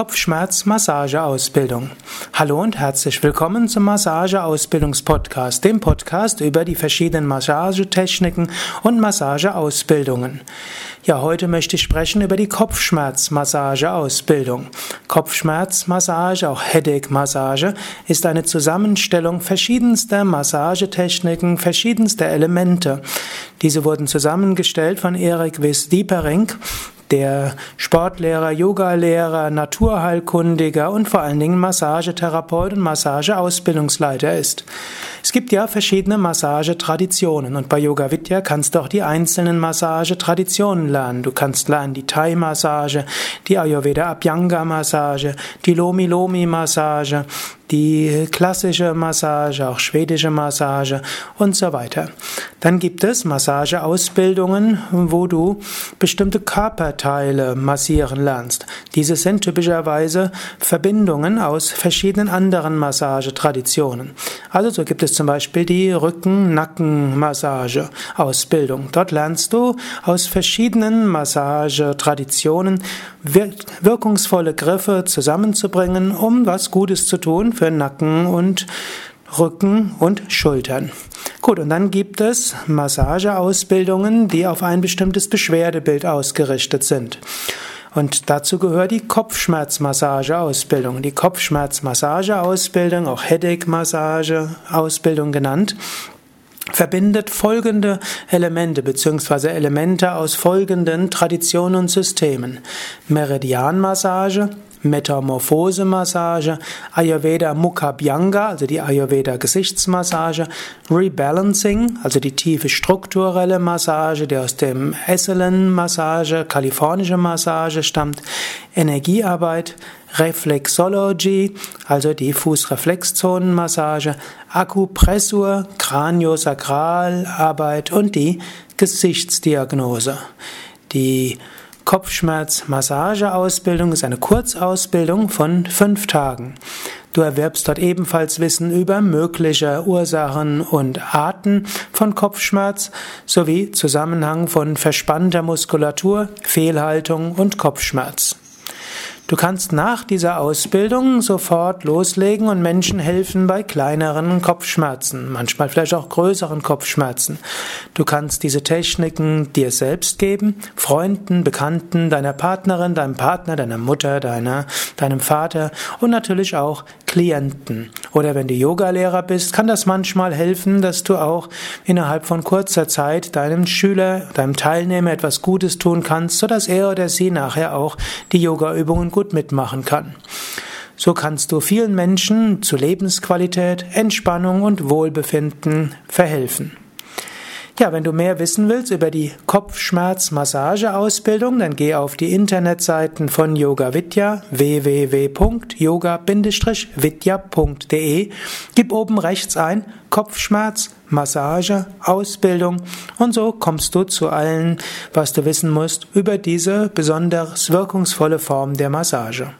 Kopfschmerz-Massageausbildung. Hallo und herzlich willkommen zum Massageausbildungspodcast, dem Podcast über die verschiedenen Massagetechniken und Massageausbildungen. Ja, heute möchte ich sprechen über die Kopfschmerz-Massageausbildung. Kopfschmerzmassage, auch Headache-Massage, ist eine Zusammenstellung verschiedenster Massagetechniken, verschiedenster Elemente. Diese wurden zusammengestellt von Erik Wiss Diepering, der Sportlehrer, Yogalehrer, Naturheilkundiger und vor allen Dingen Massagetherapeut und Massageausbildungsleiter ist. Es gibt ja verschiedene Massagetraditionen und bei Yoga Vidya kannst du auch die einzelnen Massagetraditionen lernen. Du kannst lernen die Thai-Massage, die Ayurveda Abhyanga-Massage, die Lomi-Lomi-Massage, die klassische Massage, auch schwedische Massage und so weiter. Dann gibt es Massageausbildungen, wo du bestimmte Körperteile massieren lernst. Diese sind typischerweise Verbindungen aus verschiedenen anderen Massagetraditionen. Also so gibt es zum Beispiel die Rücken-Nacken-Massage-Ausbildung. Dort lernst du aus verschiedenen Massagetraditionen wirkungsvolle Griffe zusammenzubringen, um was Gutes zu tun für Nacken und Rücken und Schultern. Gut, und dann gibt es Massageausbildungen, die auf ein bestimmtes Beschwerdebild ausgerichtet sind. Und dazu gehört die Kopfschmerzmassageausbildung. Die Kopfschmerzmassageausbildung, auch Headache-Massage-Ausbildung genannt, verbindet folgende Elemente bzw. Elemente aus folgenden Traditionen und Systemen. Meridianmassage, Metamorphose-Massage, Ayurveda Mukha Bhyanga, also die Ayurveda Gesichtsmassage, Rebalancing, also die tiefe strukturelle Massage, die aus dem Esselen-Massage, kalifornische Massage stammt, Energiearbeit, Reflexology, also die Fußreflexzonenmassage, Akupressur, Kraniosakralarbeit und die Gesichtsdiagnose. Die Kopfschmerz-Massageausbildung ist eine Kurzausbildung von fünf Tagen. Du erwerbst dort ebenfalls Wissen über mögliche Ursachen und Arten von Kopfschmerz sowie Zusammenhang von verspannter Muskulatur, Fehlhaltung und Kopfschmerz. Du kannst nach dieser Ausbildung sofort loslegen und Menschen helfen bei kleineren Kopfschmerzen, manchmal vielleicht auch größeren Kopfschmerzen. Du kannst diese Techniken dir selbst geben, Freunden, Bekannten, deiner Partnerin, deinem Partner, deiner Mutter, deiner, deinem Vater und natürlich auch Klienten. Oder wenn du Yogalehrer bist, kann das manchmal helfen, dass du auch innerhalb von kurzer Zeit deinem Schüler, deinem Teilnehmer etwas Gutes tun kannst, sodass er oder sie nachher auch die Yogaübungen gut mitmachen kann. So kannst du vielen Menschen zu Lebensqualität, Entspannung und Wohlbefinden verhelfen. Ja, wenn du mehr wissen willst über die Kopfschmerz-Massage-Ausbildung, dann geh auf die Internetseiten von Yoga Vidya www.yoga-vidya.de. Gib oben rechts ein Kopfschmerz, Massage, Ausbildung und so kommst du zu allen, was du wissen musst über diese besonders wirkungsvolle Form der Massage.